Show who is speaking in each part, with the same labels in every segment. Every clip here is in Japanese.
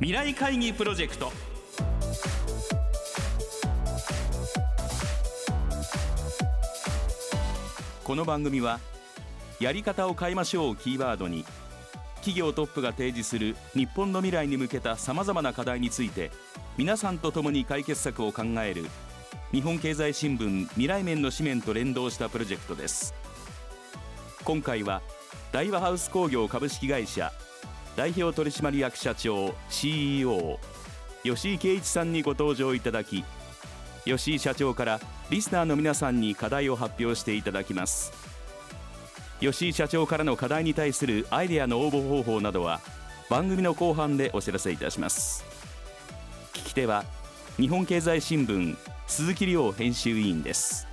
Speaker 1: 未来会議プロジェクト。この番組はやり方を変えましょうをキーワードに企業トップが提示する日本の未来に向けたさまざまな課題について皆さんと共に解決策を考える日本経済新聞未来面の紙面と連動したプロジェクトです。今回は大和ハウス工業株式会社代表取締役社長 CEO 吉井圭一さんにご登場いただき吉井社長からリスナーの皆さんに課題を発表していただきます。吉井社長からの課題に対するアイデアの応募方法などは番組の後半でお知らせいたします。聞き手は日本経済新聞鈴木亮編集委員です。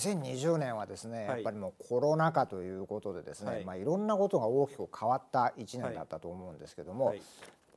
Speaker 2: 2020年はですね、やっぱりもうコロナ禍ということでですね、はい。まあ、いろんなことが大きく変わった1年だったと思うんですけども、はい、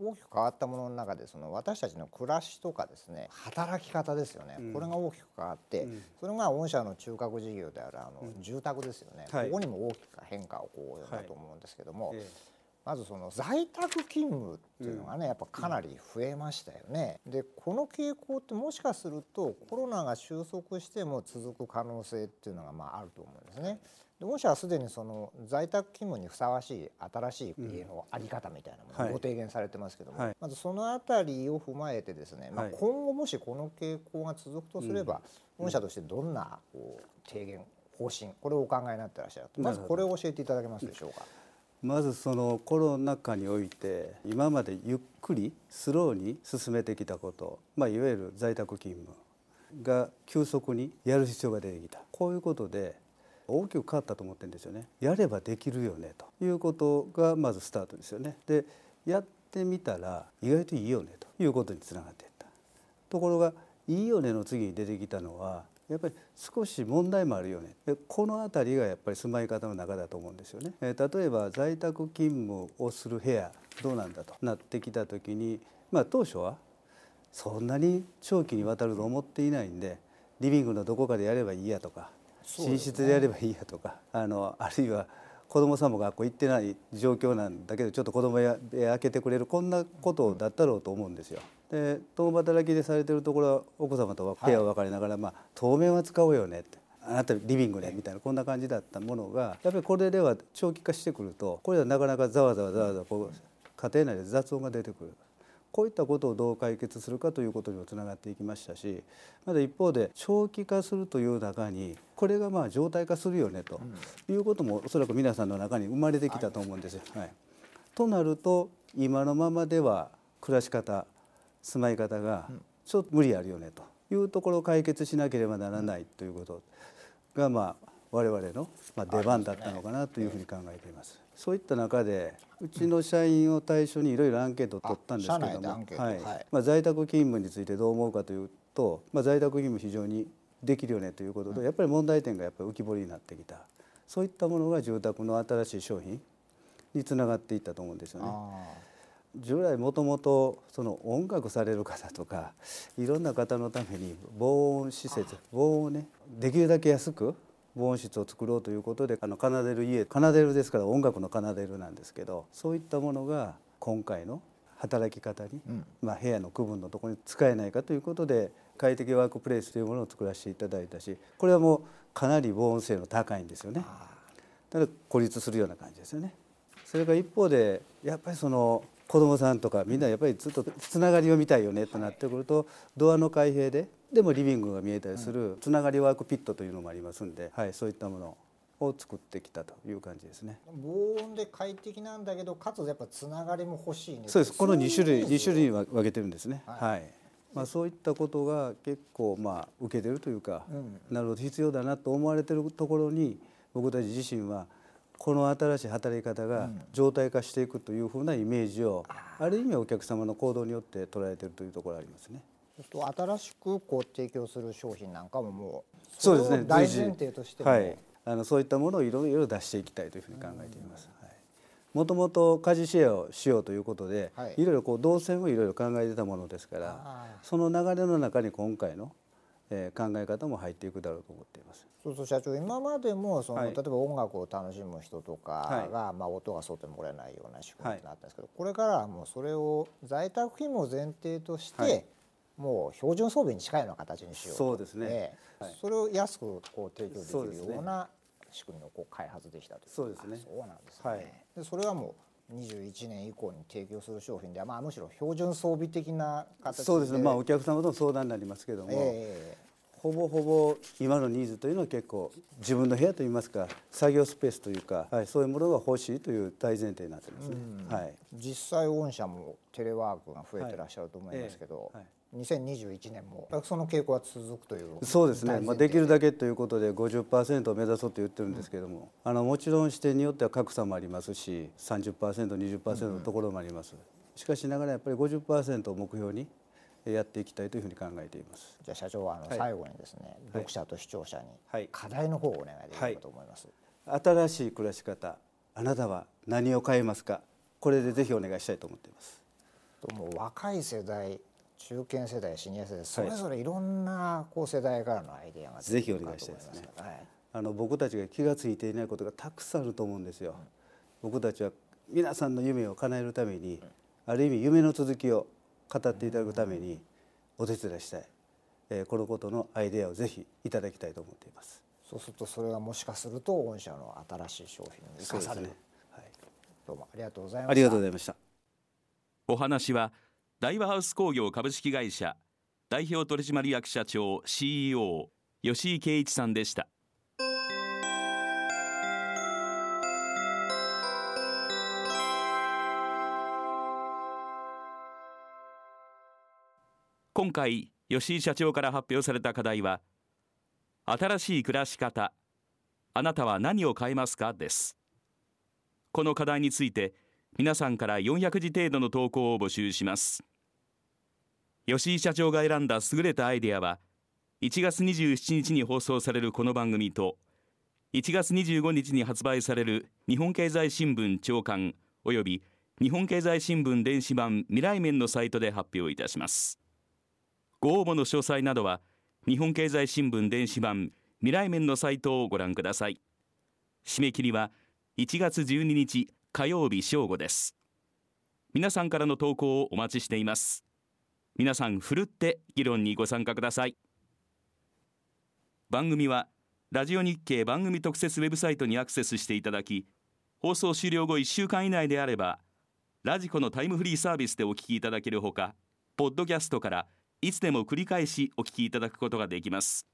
Speaker 2: 大きく変わったものの中でその私たちの暮らしとかですね働き方ですよね、うん、これが大きく変わって、うん、それが御社の中核事業であるあの、住宅ですよね、はい、ここにも大きな変化をこうだと思うんですけども。ええまずその在宅勤務っていうのがねやっぱかなり増えましたよね。でこの傾向ってもしかするとコロナが収束しても続く可能性っていうのがまああると思うんですね。で御社はすでにその在宅勤務にふさわしい新しい家の在り方みたいなものをご提言されてますけども、はい、まずその辺りを踏まえてですね、まあ、今後もしこの傾向が続くとすれば、御社としてどんなこう提言方針これをお考えになってらっしゃるまずこれを教えていただけますでしょうか。
Speaker 3: まずそのコロナ禍において今までゆっくりスローに進めてきたこと、まあ、いわゆる在宅勤務が急速にやる必要が出てきた。こういうことで大きく変わったと思ってるんですよね。やればできるよねということがまずスタートですよね。でやってみたら意外といいよねということにつながっていった。ところがいいよねの次に出てきたのはやっぱり少し問題もあるよねこの辺りがやっぱり住まい方の中だと思うんですよね。例えば在宅勤務をする部屋どうなんだとなってきた時に、まあ、当初はそんなに長期にわたると思っていないんでリビングのどこかでやればいいやとか、寝室でやればいいやとかあのあるいは子供さんも学校行ってない状況なんだけどちょっと子供や開けてくれるこんなことだったろうと思うんですよ。で共働きでされてるところは奥様とは部屋を分かりながら、はい、まあ当面は使おうよねってあなたリビングでみたいなこんな感じだったものがやっぱりこれでは長期化してくるとこれはなかなかざわざわざわざわこう家庭内で雑音が出てくる。こういったことをどう解決するかということにもつながっていきましたしまだ一方で長期化するという中にこれがまあ常態化するよねということもおそらく皆さんの中に生まれてきたと思うんですよ。はい、となると今のままでは暮らし方住まい方がちょっと無理あるよねというところを解決しなければならないということがまあ我々の出番だったのかなというふうに考えています。そういった中でうちの社員を対象にいろいろアンケートを取ったんですけども、はい。まあ、在宅勤務についてどう思うかというと、まあ、在宅勤務非常にできるよねということでやっぱり問題点がやっぱり浮き彫りになってきた。そういったものが住宅の新しい商品につながっていったと思うんですよね。従来もともとその音楽される方とかいろんな方のために防音施設防音をねできるだけ安く防音室を作ろうということであの奏でる家奏でるですから音楽の奏でるなんですけどそういったものが今回の働き方に、うん、まあ、部屋の区分のところに使えないかということで快適ワークプレイスというものを作らせていただいたしこれはもうかなり防音性の高いんですよね。だから孤立するような感じですよね。それから一方でやっぱりその子どもさんとかみんなやっぱりずっとつながりを見たいよねとなってくるとドアの開閉ででもリビングが見えたりするつながりワークピットというのもありますんで、はい、そういったものを作ってきたという感じですね。
Speaker 2: 防音で快適なんだけどかつやっぱつながりも欲しい、ね、
Speaker 3: そうです。この2種類2種類に分けてるんですね。はい、はい。まあ、そういったことが結構まあ受けてるというか、うん、なるほど必要だなと思われてるところに僕たち自身はこの新しい働き方が常態化していくというふうなイメージを、ある意味お客様の行動によって捉えているというところがありますね。
Speaker 2: 新しくこう提供する商品なんかもも
Speaker 3: うそうですね。
Speaker 2: 大前提として
Speaker 3: はい、あのそういったものをいろいろ出していきたいというふうに考えています。もともと家事シェアをしようということで、はい、いろいろこう動線をいろいろ考えてたものですからその流れの中に今回のえー、考え方も入っていくだろうと思っています。
Speaker 2: そうそう社長今までもその、はい、例えば音楽を楽しむ人とかが、はい、まあ、音が外に漏れないような仕組みになったんですけど、はい、これからはもうそれを在宅勤務を前提として、もう標準装備に近いような形にしよう
Speaker 3: そうですね、
Speaker 2: それを安くこう提供できるような仕組みをこう開発できたという。
Speaker 3: そうですね。
Speaker 2: そうなんですね、はい、でそれはもう21年以降に提供する商品では、まあ、むしろ標準装備的な形
Speaker 3: そうですね、まあ、お客様との相談になりますけども、えー、ほぼほぼ今のニーズというのは結構自分の部屋といいますか作業スペースというか、はい、そういうものが欲しいという大前提になってますね、はい、
Speaker 2: 実際御社もテレワークが増えてらっしゃると思いますけど、はい。えーはい2021年もその傾向は続くという
Speaker 3: そうですね、まあ、できるだけということで50%を目指そうと言ってるんですけれども、うん、あのもちろん視点によっては格差もありますし 30%20% のところもあります、うん、しかしながらやっぱり50%を目標にやっていきたいというふうに考えています。
Speaker 2: じゃあ社長はあの最後にですね、はい、読者と視聴者に課題の方をお願いできればと思います、
Speaker 3: はい、新しい暮らし方あなたは何を変えますか？これでぜひお願いしたいと思っています。
Speaker 2: もう若い世代中堅世代シニア世代それぞれいろんなこう世代からのアイデアが
Speaker 3: ぜひお願いしたいですね、はい、あの僕たちが気が付いていないことがたくさんあると思うんですよ、うん、僕たちは皆さんの夢を叶えるために、うん、ある意味夢の続きを語っていただくためにお手伝いしたい、えー、このことのアイデアをぜひいただきたいと思っています。
Speaker 2: そうするとそれはもしかすると御社の新しい商品に生かされる、ね。はい、どうもありがとうございました。
Speaker 3: ありがとうございました。
Speaker 1: お話は大和ハウス工業株式会社代表取締役社長 CEO 吉井圭一さんでした。今回吉井社長から発表された課題は新しい暮らし方あなたは何を変えますか？です。この課題について皆さんから400字程度の投稿を募集します。吉井社長が選んだ優れたアイデアは1月27日に放送されるこの番組と1月25日に発売される日本経済新聞長官および日本経済新聞電子版未来面のサイトで発表いたします。ご応募の詳細などは日本経済新聞電子版未来面のサイトをご覧ください。締め切りは1月12日火曜日正午です。皆さんからの投稿をお待ちしています。皆さんふるって議論にご参加ください番組はラジオ日経番組特設ウェブサイトにアクセスしていただき放送終了後1週間以内であればラジコのタイムフリーサービスでお聞きいただけるほかポッドキャストからいつでも繰り返しお聞きいただくことができます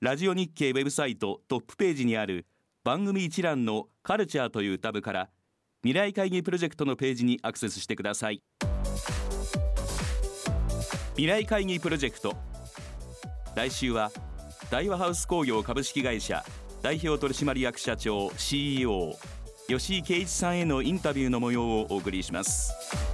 Speaker 1: ラジオ日経ウェブサイトトップページにある番組一覧のカルチャーというタブから未来会議プロジェクトのページにアクセスしてください。未来会議プロジェクト来週は大和ハウス工業株式会社代表取締役社長 CEO 吉井圭一さんへのインタビューの模様をお送りします。